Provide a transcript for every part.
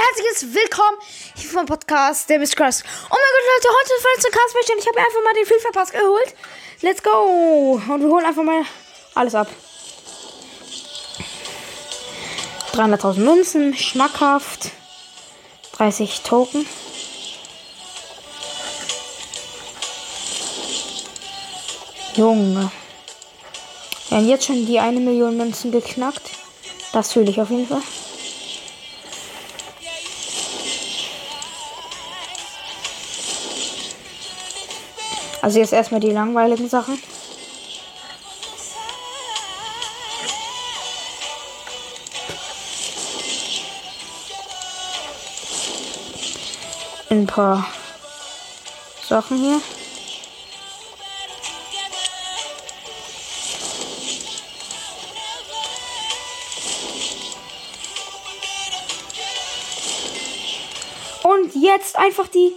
herzliches Willkommen hier vom Podcast der Miss Cross. Oh mein Gott, Leute, heute ist Franz Cast und ich habe einfach mal den FIFA Pass geholt. Let's go! Und wir holen einfach mal alles ab. 300.000 Münzen, schmackhaft. 30 Token. Junge. Wir haben jetzt schon die eine Million Münzen geknackt. Das fühle ich auf jeden Fall. Also jetzt erstmal die langweiligen Sachen. Ein paar Sachen hier. Und jetzt einfach die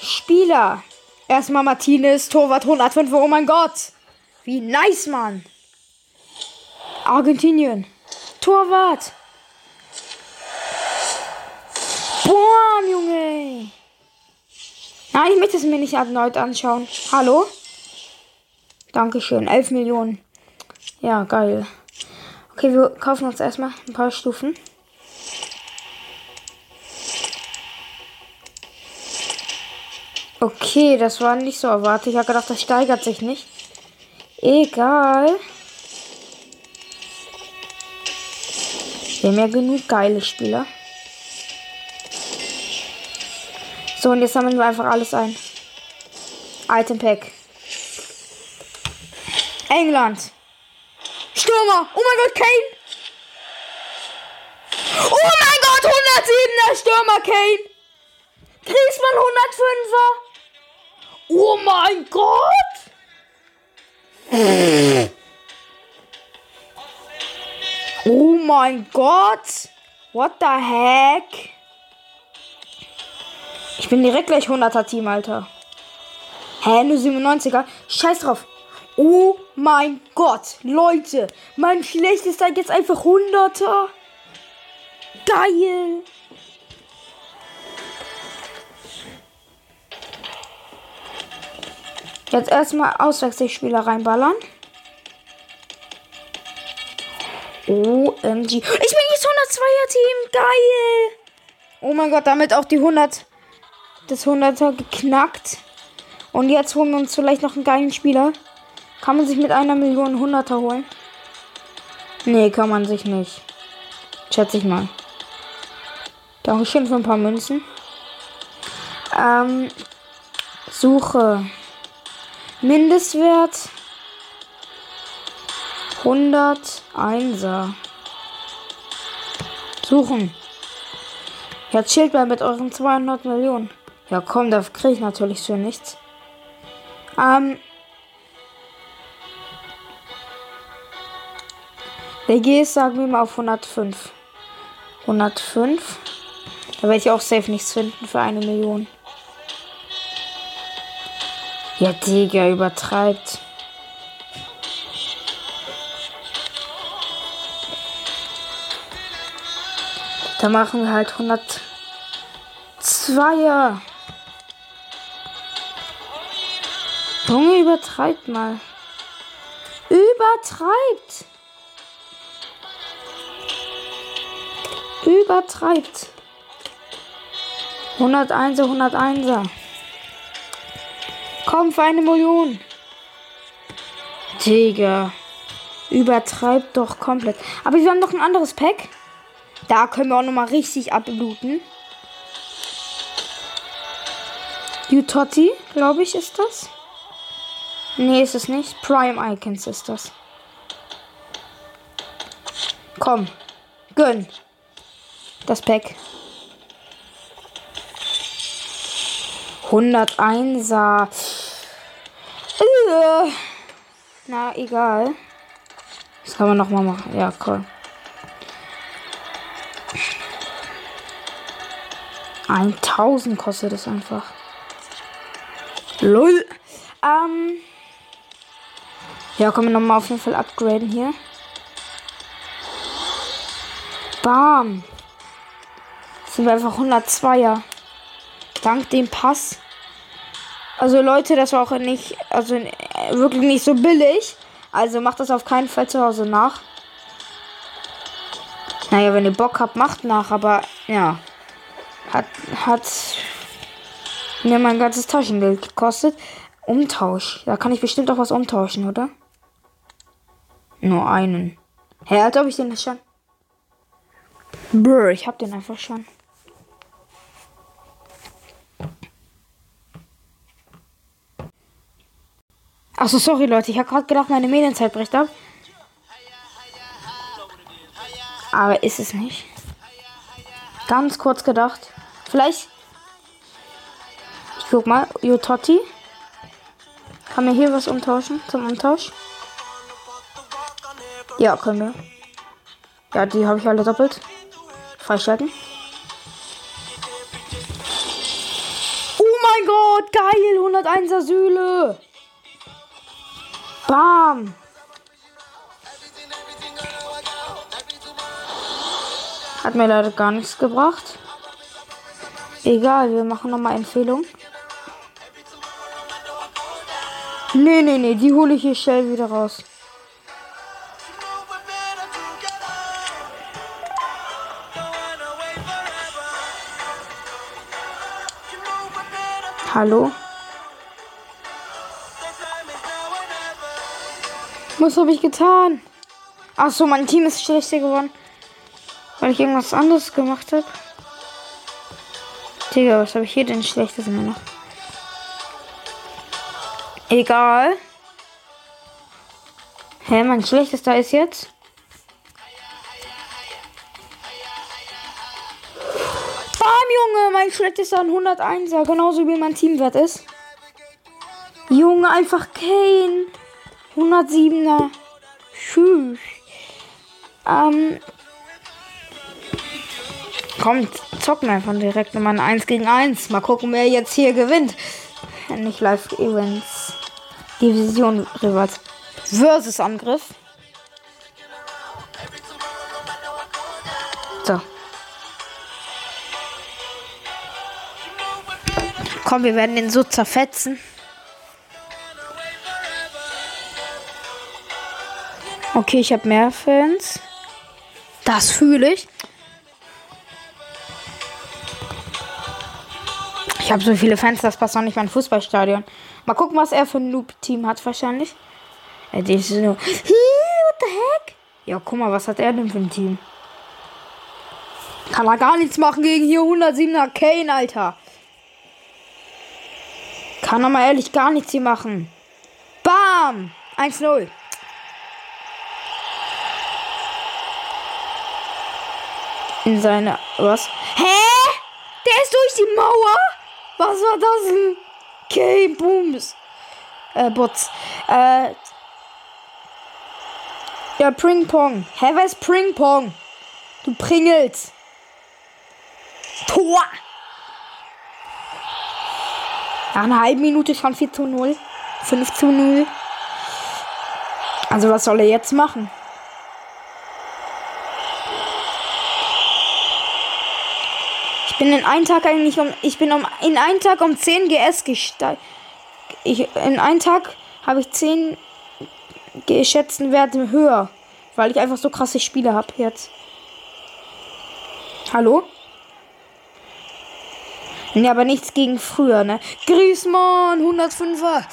Spieler. Erstmal Martinez, Torwart 105. Oh mein Gott. Wie nice, Mann. Argentinien. Torwart. Boah, Junge. Nein, ich möchte es mir nicht erneut anschauen. Hallo? Dankeschön. 11 Millionen. Ja, geil. Okay, wir kaufen uns erstmal ein paar Stufen. Okay, das war nicht so erwartet. Ich habe gedacht, das steigert sich nicht. Egal. Wir haben ja genug geile Spieler. So, und jetzt sammeln wir einfach alles ein. Item Pack. England. Stürmer. Oh mein Gott, Kane. Oh mein Gott, 107er Stürmer, Kane. Griezmann 105er. Oh mein Gott! Oh mein Gott! What the heck? Ich bin direkt gleich 100er Team, Alter. Hä, nur 97er? Scheiß drauf. Oh mein Gott, Leute. Mein schlechtester jetzt einfach 100er. Geil. Jetzt erstmal Auswechselspieler reinballern. OMG. Ich bin jetzt 102er Team. Geil. Oh mein Gott, damit auch die 100 das 100er geknackt. Und jetzt holen wir uns vielleicht noch einen geilen Spieler. Kann man sich mit einer Million 100er holen? Nee, kann man sich nicht. Schätze ich mal. Dankeschön für ein paar Münzen. Ähm, Suche. Mindestwert 101er. Suchen. Jetzt chillt mal mit euren 200 Millionen. Ja, komm, da kriege ich natürlich für nichts. Ähm. WG ist, sagen wir mal, auf 105. 105. Da werde ich auch safe nichts finden für eine Million. Ja, Digga, übertreibt. Da machen wir halt 102er. Junge, übertreibt mal. Übertreibt. Übertreibt. 101er, 101er. Komm, für eine Million. Digga. Übertreibt doch komplett. Aber wir haben noch ein anderes Pack. Da können wir auch nochmal richtig abbluten. Utotti, glaube ich, ist das. Nee, ist es nicht. Prime Icons ist das. Komm. Gönn. Das Pack. 101er. Äh. Na, egal. Das kann man noch mal machen. Ja, cool. 1000 kostet es einfach. LOL. Ähm. Ja, können wir nochmal auf jeden Fall upgraden hier. Bam. sind wir einfach 102er. Dank dem Pass. Also Leute, das war auch nicht, also wirklich nicht so billig. Also macht das auf keinen Fall zu Hause nach. Naja, wenn ihr Bock habt, macht nach, aber ja. Hat, hat mir mein ganzes Taschengeld gekostet. Umtausch. Da kann ich bestimmt auch was umtauschen, oder? Nur einen. Hä, hey, als ob ich den nicht schon. Brr, ich hab den einfach schon. Achso, sorry Leute, ich habe gerade gedacht, meine Medienzeit bricht ab. Aber ist es nicht. Ganz kurz gedacht. Vielleicht. Ich guck mal, Jototti. Kann mir hier was umtauschen zum Umtausch? Ja, können wir. Ja, die habe ich alle doppelt. Freischalten. Oh mein Gott, geil, 101 Asyle. Bam. Hat mir leider gar nichts gebracht. Egal, wir machen nochmal Empfehlung. Nee, nee, nee, die hole ich hier schnell wieder raus. Hallo? Was habe ich getan? Ach so, mein Team ist schlechter geworden. Weil ich irgendwas anderes gemacht habe. Digga, was habe ich hier denn schlechtes immer noch? Egal. Hä, mein schlechtester ist jetzt? Bam, Junge, mein schlechtester 101er, genauso wie mein Teamwert ist. Junge, einfach Kane. 107er. Tschüss. Ähm. Kommt, zocken einfach direkt nochmal ein 1 gegen 1. Mal gucken, wer jetzt hier gewinnt. Nicht Live-Events. Division Rivals. Versus Angriff. So. Komm, wir werden den so zerfetzen. Okay, ich habe mehr Fans. Das fühle ich. Ich habe so viele Fans, das passt noch nicht mein Fußballstadion. Mal gucken, was er für ein Noob-Team hat wahrscheinlich. Die ist so. What the heck? Ja, guck mal, was hat er denn für ein Team? Kann er gar nichts machen gegen hier 107er Kane, Alter. Kann er mal ehrlich gar nichts hier machen. Bam! 1-0. In seine. Was? Hä? Der ist durch die Mauer? Was war das denn? Okay, Booms. Äh, Bots. Äh. Ja, Pring Pong. Hä, wer ist Pring Pong? Du Pringels. Tor! Nach einer halben Minute schon 4 zu 0. 5 zu 0. Also was soll er jetzt machen? Bin in einem Tag eigentlich um. Ich bin um in einem Tag um 10 GS gesteigt. Ich, in einem Tag habe ich 10 geschätzten Werte höher. Weil ich einfach so krasse Spiele habe jetzt. Hallo? Nee, aber nichts gegen früher, ne? Griezmann, 105er.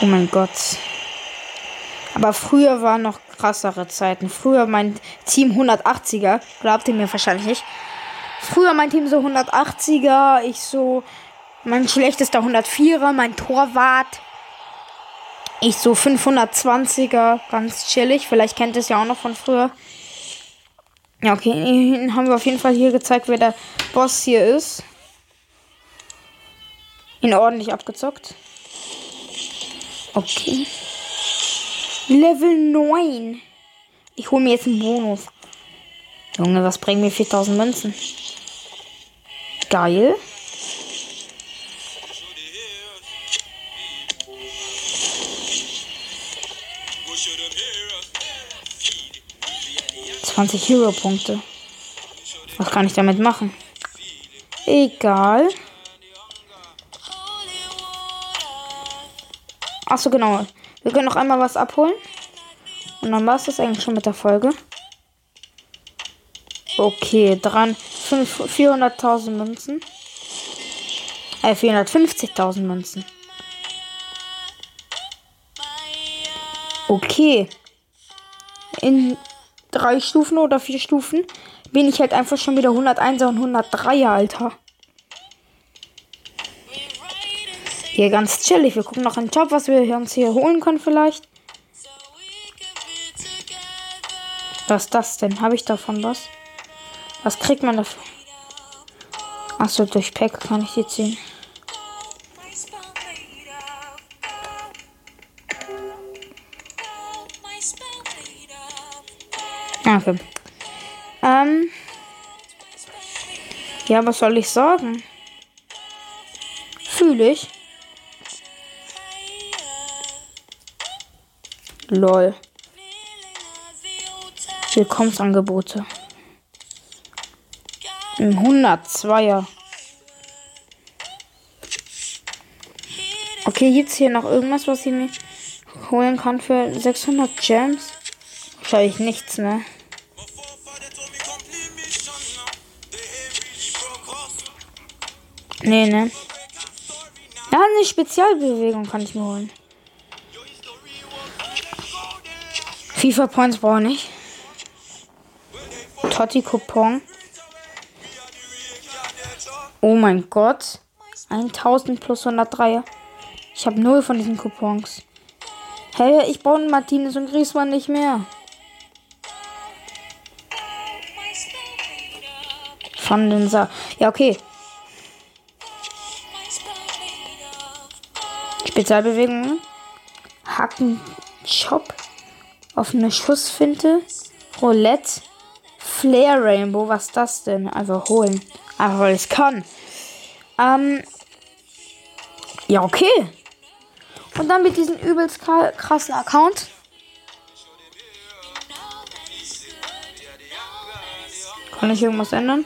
Oh mein Gott. Aber früher waren noch krassere Zeiten. Früher mein Team 180er. Glaubt ihr mir wahrscheinlich nicht. Früher mein Team so 180er. Ich so. Mein schlechtester 104er. Mein Torwart. Ich so 520er. Ganz chillig. Vielleicht kennt ihr es ja auch noch von früher. Ja, okay. Haben wir auf jeden Fall hier gezeigt, wer der Boss hier ist. Ihn ordentlich abgezockt. Okay. Level 9. Ich hole mir jetzt einen Bonus. Junge, was bringen mir 4000 Münzen? Geil. Zwanzig Hero-Punkte. Was kann ich damit machen? Egal. Achso, genau. Wir können noch einmal was abholen. Und dann war es das eigentlich schon mit der Folge. Okay, dran 400.000 Münzen. Äh, 450.000 Münzen. Okay. In drei Stufen oder vier Stufen bin ich halt einfach schon wieder 101er und 103er, Alter. Hier ganz chillig. Wir gucken noch einen Job, was wir uns hier holen können vielleicht. Was ist das denn? Habe ich davon was? Was kriegt man dafür? Achso, durch Pack kann ich die ziehen. Okay. Ähm. Ja, was soll ich sagen? Fühle ich. Lol. Willkommensangebote. Ein 102er. Okay, gibt's hier noch irgendwas, was ich mir holen kann für 600 Gems? Wahrscheinlich nichts, ne? Nee, ne? Ja, eine Spezialbewegung kann ich mir holen. FIFA Points brauche ich. Totti Coupon. Oh mein Gott. 1000 plus 103. Ich habe null von diesen Coupons. Hey, ich brauche Martinez und Griezmann nicht mehr. Von den Sa Ja, okay. Spezialbewegungen. Hacken, Chop. Offene Schussfinte. Roulette. Flare Rainbow. Was ist das denn? Einfach holen. Einfach weil ich kann. Ähm. Ja, okay. Und dann mit diesem übelst krassen Account. Kann ich irgendwas ändern?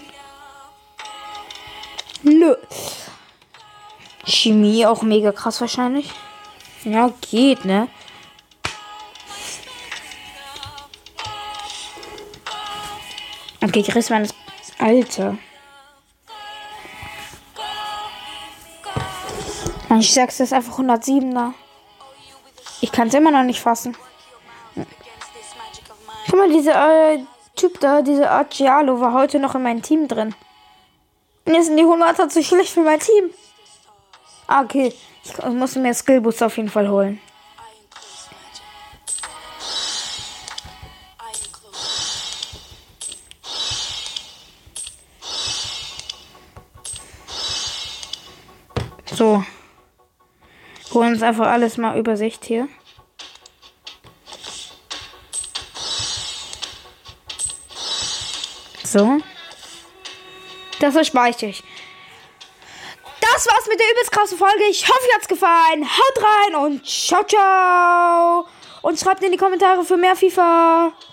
Nö. Chemie auch mega krass wahrscheinlich. Ja, geht, ne? Okay, Chris war das Alter. Ich sag's jetzt einfach 107er. Ich kann es immer noch nicht fassen. Guck mal, dieser äh, Typ da, dieser Arcialo, war heute noch in meinem Team drin. Und jetzt sind die 100er zu schlecht für mein Team. Ah, okay. Ich muss mir Skillboost auf jeden Fall holen. So. Holen uns einfach alles mal Übersicht hier. So. Das erspeiche ich. Das war's mit der übelst krassen Folge. Ich hoffe, euch hat's gefallen. Haut rein und ciao, ciao. Und schreibt in die Kommentare für mehr FIFA.